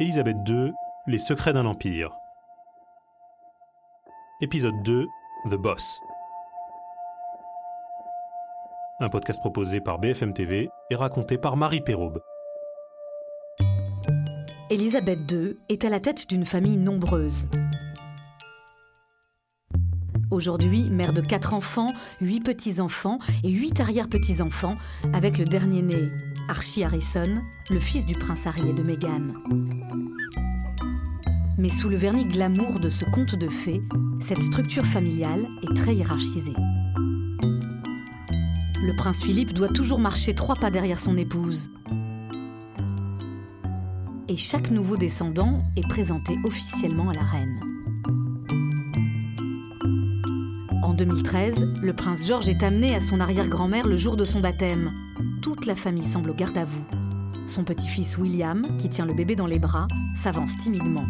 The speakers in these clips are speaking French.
Élisabeth II, Les secrets d'un empire. Épisode 2, The Boss. Un podcast proposé par BFM TV et raconté par Marie Perraube. Élisabeth II est à la tête d'une famille nombreuse. Aujourd'hui, mère de quatre enfants, huit petits-enfants et huit arrière-petits-enfants, avec le dernier né, Archie Harrison, le fils du prince Harry et de Meghan. Mais sous le vernis glamour de ce conte de fées, cette structure familiale est très hiérarchisée. Le prince Philippe doit toujours marcher trois pas derrière son épouse. Et chaque nouveau descendant est présenté officiellement à la reine. 2013, le prince George est amené à son arrière-grand-mère le jour de son baptême. Toute la famille semble au garde à vous. Son petit-fils William, qui tient le bébé dans les bras, s'avance timidement.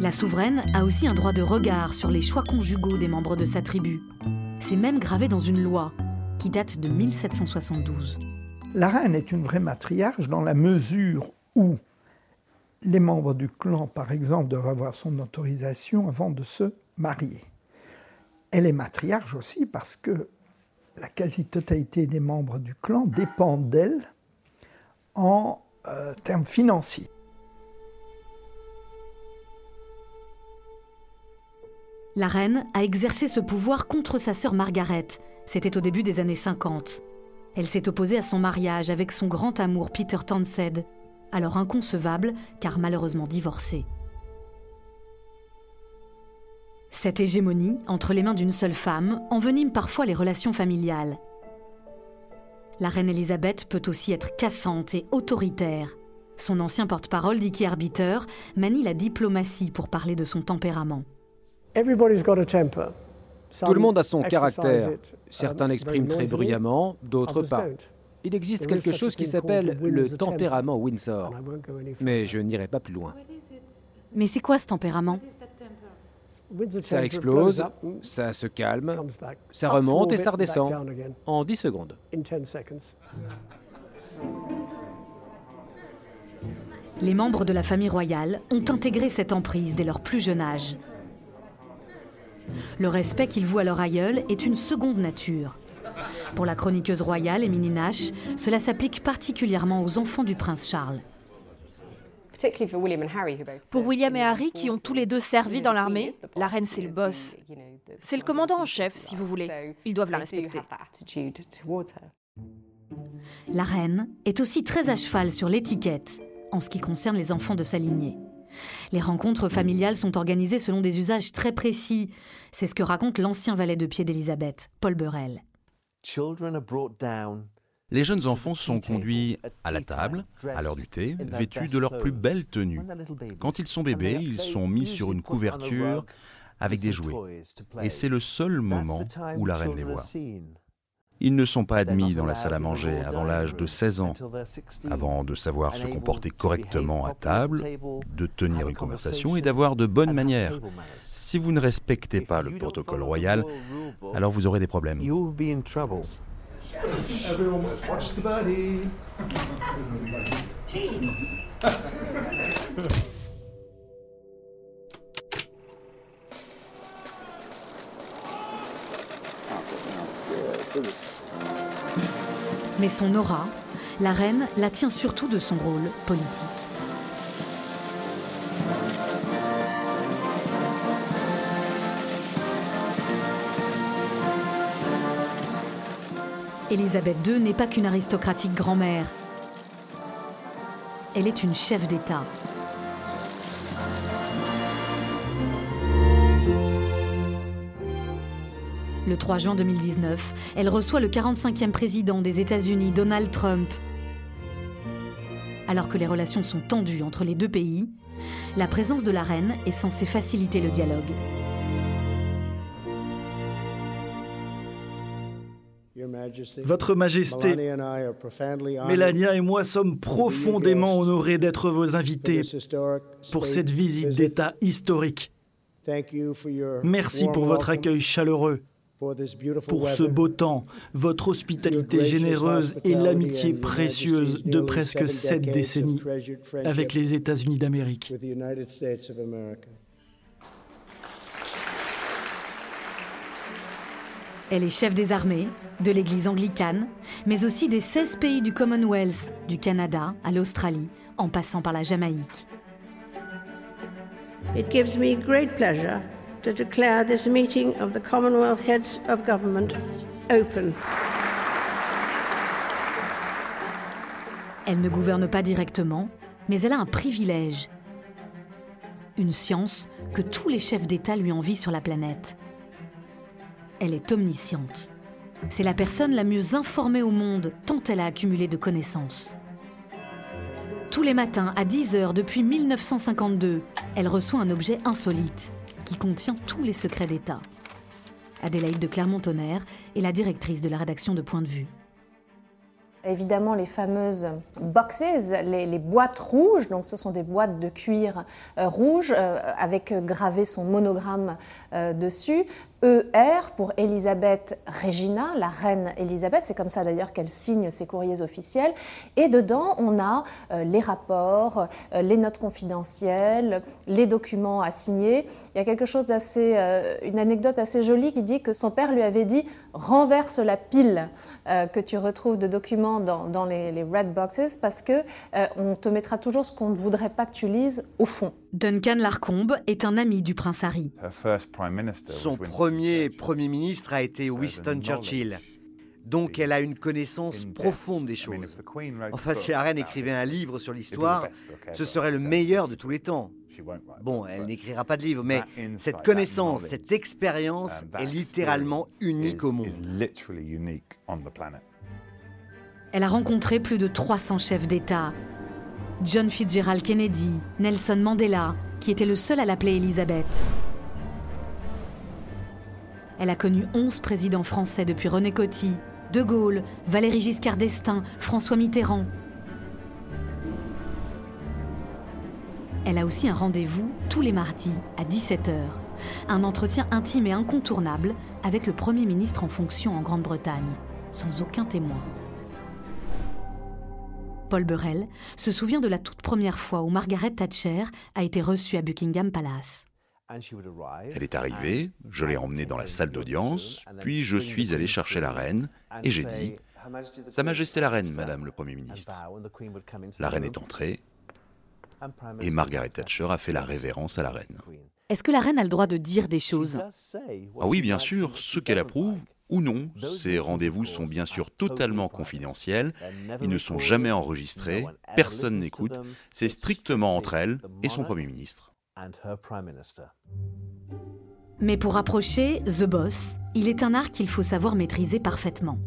La souveraine a aussi un droit de regard sur les choix conjugaux des membres de sa tribu. C'est même gravé dans une loi qui date de 1772. La reine est une vraie matriarche dans la mesure où les membres du clan, par exemple, doivent avoir son autorisation avant de se marier. Elle est matriarche aussi parce que la quasi-totalité des membres du clan dépendent d'elle en euh, termes financiers. La reine a exercé ce pouvoir contre sa sœur Margaret. C'était au début des années 50. Elle s'est opposée à son mariage avec son grand amour Peter Tansed, alors inconcevable car malheureusement divorcé. Cette hégémonie, entre les mains d'une seule femme, envenime parfois les relations familiales. La reine Elisabeth peut aussi être cassante et autoritaire. Son ancien porte-parole, Dicky Arbiter, manie la diplomatie pour parler de son tempérament. Tout le monde a son caractère. Um, Certains l'expriment très bruyamment, d'autres pas. Il existe quelque chose qui s'appelle le tempérament Windsor. Mais je n'irai pas plus loin. Mais c'est quoi ce tempérament? Ça explose, ça se calme, ça remonte et ça redescend en 10 secondes. Les membres de la famille royale ont intégré cette emprise dès leur plus jeune âge. Le respect qu'ils vouent à leur aïeul est une seconde nature. Pour la chroniqueuse royale Émilie Nash, cela s'applique particulièrement aux enfants du prince Charles. Pour William et Harry, qui ont tous les deux servi dans l'armée, la reine c'est le boss. C'est le commandant en chef, si vous voulez. Ils doivent la respecter. La reine est aussi très à cheval sur l'étiquette en ce qui concerne les enfants de sa lignée. Les rencontres familiales sont organisées selon des usages très précis. C'est ce que raconte l'ancien valet de pied d'Élisabeth, Paul Burrell. Les jeunes enfants sont conduits à la table, à l'heure du thé, vêtus de leur plus belle tenue. Quand ils sont bébés, ils sont mis sur une couverture avec des jouets. Et c'est le seul moment où la reine les voit. Ils ne sont pas admis dans la salle à manger avant l'âge de 16 ans, avant de savoir se comporter correctement à table, de tenir une conversation et d'avoir de bonnes manières. Si vous ne respectez pas le protocole royal, alors vous aurez des problèmes. Mais son aura, la reine la tient surtout de son rôle politique. Élisabeth II n'est pas qu'une aristocratique grand-mère. Elle est une chef d'État. Le 3 juin 2019, elle reçoit le 45e président des États-Unis, Donald Trump. Alors que les relations sont tendues entre les deux pays, la présence de la reine est censée faciliter le dialogue. Votre Majesté, Mélania et moi sommes profondément honorés d'être vos invités pour cette visite d'État historique. Merci pour votre accueil chaleureux pour ce beau temps, votre hospitalité généreuse et l'amitié précieuse de presque sept décennies avec les États-Unis d'Amérique. Elle est chef des armées, de l'Église anglicane, mais aussi des 16 pays du Commonwealth, du Canada à l'Australie, en passant par la Jamaïque. It gives me great pleasure to declare this meeting of the Commonwealth Heads of Government open. Elle ne gouverne pas directement, mais elle a un privilège. Une science que tous les chefs d'État lui envient sur la planète. Elle est omnisciente. C'est la personne la mieux informée au monde tant elle a accumulé de connaissances. Tous les matins, à 10h depuis 1952, elle reçoit un objet insolite contient tous les secrets d'État. Adélaïde de Clermont-Tonnerre est la directrice de la rédaction de Point de vue. Évidemment, les fameuses boxes, les, boîtes rouges, donc ce sont des boîtes de cuir euh, rouge euh, avec gravé son monogramme euh, dessus. ER pour Elisabeth Regina, la reine Elisabeth. C'est comme ça d'ailleurs qu'elle signe ses courriers officiels. Et dedans, on a euh, les rapports, euh, les notes confidentielles, les documents à signer. Il y a quelque chose d'assez, euh, une anecdote assez jolie qui dit que son père lui avait dit renverse la pile que tu retrouves de documents dans, les, les, red boxes parce que on te mettra toujours ce qu'on ne voudrait pas que tu lises au fond. Duncan Larcombe est un ami du prince Harry. Son premier Premier ministre a été Winston Churchill. Donc elle a une connaissance profonde des choses. Enfin, si la reine écrivait un livre sur l'histoire, ce serait le meilleur de tous les temps. Bon, elle n'écrira pas de livre, mais cette connaissance, cette expérience est littéralement unique au monde. Elle a rencontré plus de 300 chefs d'État, John Fitzgerald Kennedy, Nelson Mandela, qui était le seul à l'appeler Elisabeth. Elle a connu 11 présidents français depuis René Coty, De Gaulle, Valéry Giscard d'Estaing, François Mitterrand. Elle a aussi un rendez-vous tous les mardis à 17h. Un entretien intime et incontournable avec le Premier ministre en fonction en Grande-Bretagne, sans aucun témoin. Paul Burrell se souvient de la toute première fois où Margaret Thatcher a été reçue à Buckingham Palace. Elle est arrivée, je l'ai emmenée dans la salle d'audience, puis je suis allé chercher la reine et j'ai dit Sa Majesté la reine, Madame le Premier ministre. La reine est entrée et Margaret Thatcher a fait la révérence à la reine. Est-ce que la reine a le droit de dire des choses? Ah oui, bien sûr, ce qu'elle approuve ou non. Ces rendez-vous sont bien sûr totalement confidentiels, ils ne sont jamais enregistrés, personne n'écoute, c'est strictement entre elle et son Premier ministre. Mais pour approcher The Boss, il est un art qu'il faut savoir maîtriser parfaitement.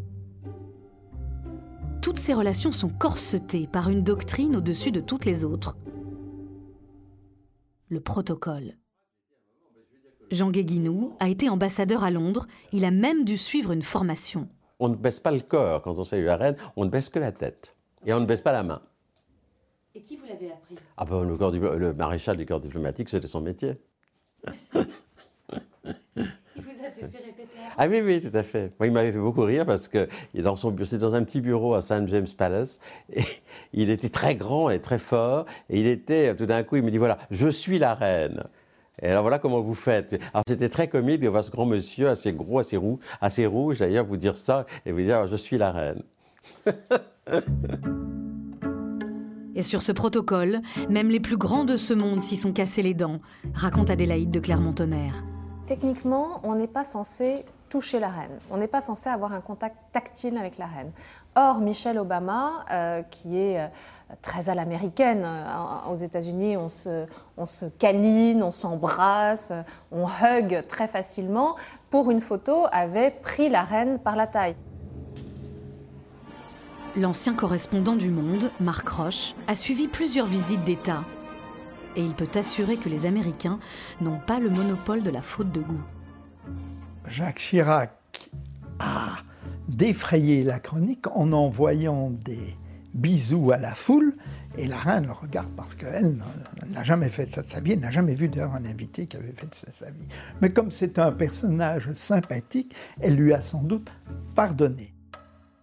Toutes ces relations sont corsetées par une doctrine au-dessus de toutes les autres. Le protocole. Jean Guéguinou a été ambassadeur à Londres. Il a même dû suivre une formation. On ne baisse pas le corps quand on salue la reine, on ne baisse que la tête. Et on ne baisse pas la main. Et qui vous l'avez appris? Ah ben, le, le, maréchal du corps diplomatique, c'était son métier. il vous a fait répéter Ah oui, oui, tout à fait. Moi, il m'avait fait beaucoup rire parce que dans son c'était dans un petit bureau à St. James Palace. Et il était très grand et très fort. Et il était, tout d'un coup, il me dit voilà, je suis la reine. Et alors voilà comment vous faites. Alors c'était très comique de voir ce grand monsieur assez gros, assez, roux, assez rouge d'ailleurs vous dire ça et vous dire je suis la reine. et sur ce protocole, même les plus grands de ce monde s'y sont cassés les dents, raconte Adélaïde de Clermont-Tonnerre. Techniquement, on n'est pas censé toucher la reine. On n'est pas censé avoir un contact tactile avec la reine. Or, Michelle Obama, euh, qui est euh, très à l'américaine, euh, aux États-Unis, on se, on se câline, on s'embrasse, on hug très facilement, pour une photo, avait pris la reine par la taille. L'ancien correspondant du Monde, Marc Roche, a suivi plusieurs visites d'État. Et il peut assurer que les Américains n'ont pas le monopole de la faute de goût. Jacques Chirac a défrayé la chronique en envoyant des bisous à la foule, et la reine le regarde parce qu'elle n'a jamais fait ça de sa vie, elle n'a jamais vu d'ailleurs un invité qui avait fait ça de sa vie. Mais comme c'est un personnage sympathique, elle lui a sans doute pardonné.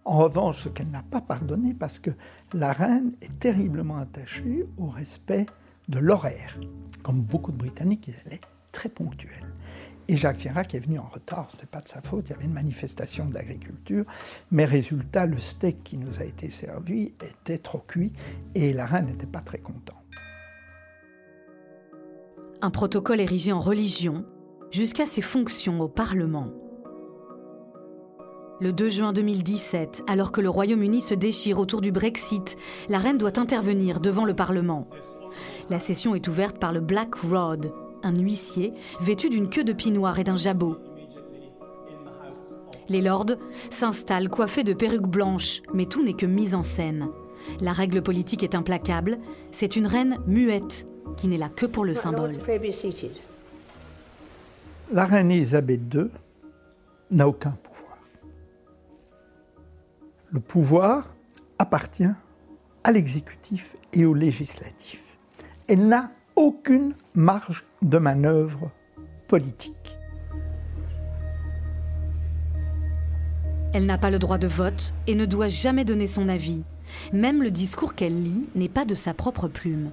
En revanche, ce qu'elle n'a pas pardonné, parce que la reine est terriblement attachée au respect de l'horaire. Comme beaucoup de Britanniques, elle est très ponctuelle. Et Jacques Chirac est venu en retard, ce n'est pas de sa faute, il y avait une manifestation d'agriculture, mais résultat, le steak qui nous a été servi était trop cuit et la reine n'était pas très contente. Un protocole érigé en religion jusqu'à ses fonctions au Parlement. Le 2 juin 2017, alors que le Royaume-Uni se déchire autour du Brexit, la reine doit intervenir devant le Parlement. La session est ouverte par le Black Rod, un huissier vêtu d'une queue de pinoir et d'un jabot. Les lords s'installent coiffés de perruques blanches, mais tout n'est que mise en scène. La règle politique est implacable, c'est une reine muette qui n'est là que pour le symbole. La reine Elisabeth II n'a aucun pouvoir. Le pouvoir appartient à l'exécutif et au législatif. Elle n'a aucune marge de manœuvre politique. Elle n'a pas le droit de vote et ne doit jamais donner son avis. Même le discours qu'elle lit n'est pas de sa propre plume.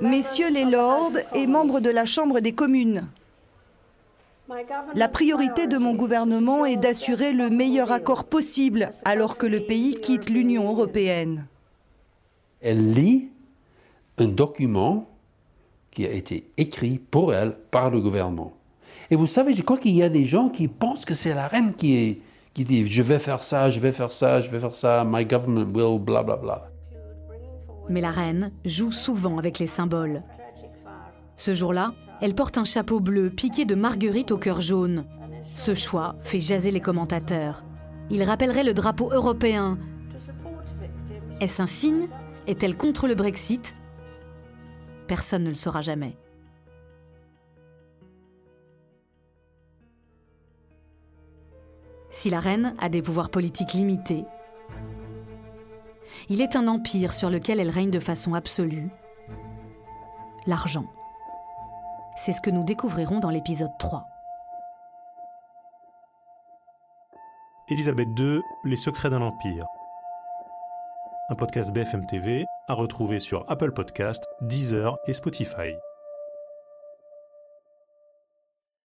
Messieurs les lords et membres de la Chambre des communes, la priorité de mon gouvernement est d'assurer le meilleur accord possible alors que le pays quitte l'Union européenne. Elle lit un document qui a été écrit pour elle par le gouvernement. Et vous savez, je crois qu'il y a des gens qui pensent que c'est la reine qui, dit je vais faire ça, je vais faire ça, je vais faire ça, my government will, bla bla bla. Mais la reine joue souvent avec les symboles. Ce jour-là, elle porte un chapeau bleu piqué de marguerite au cœur jaune. Ce choix fait jaser les commentateurs. Il rappellerait le drapeau européen. Est-ce un signe Est-elle contre le Brexit? Personne ne le saura jamais. Si la reine a des pouvoirs politiques limités, il est un empire sur lequel elle règne de façon absolue, l'argent. C'est ce que nous découvrirons dans l'épisode 3. Élisabeth II, Les secrets d'un empire. Un podcast BFM TV à retrouver sur Apple Podcast, Deezer et Spotify.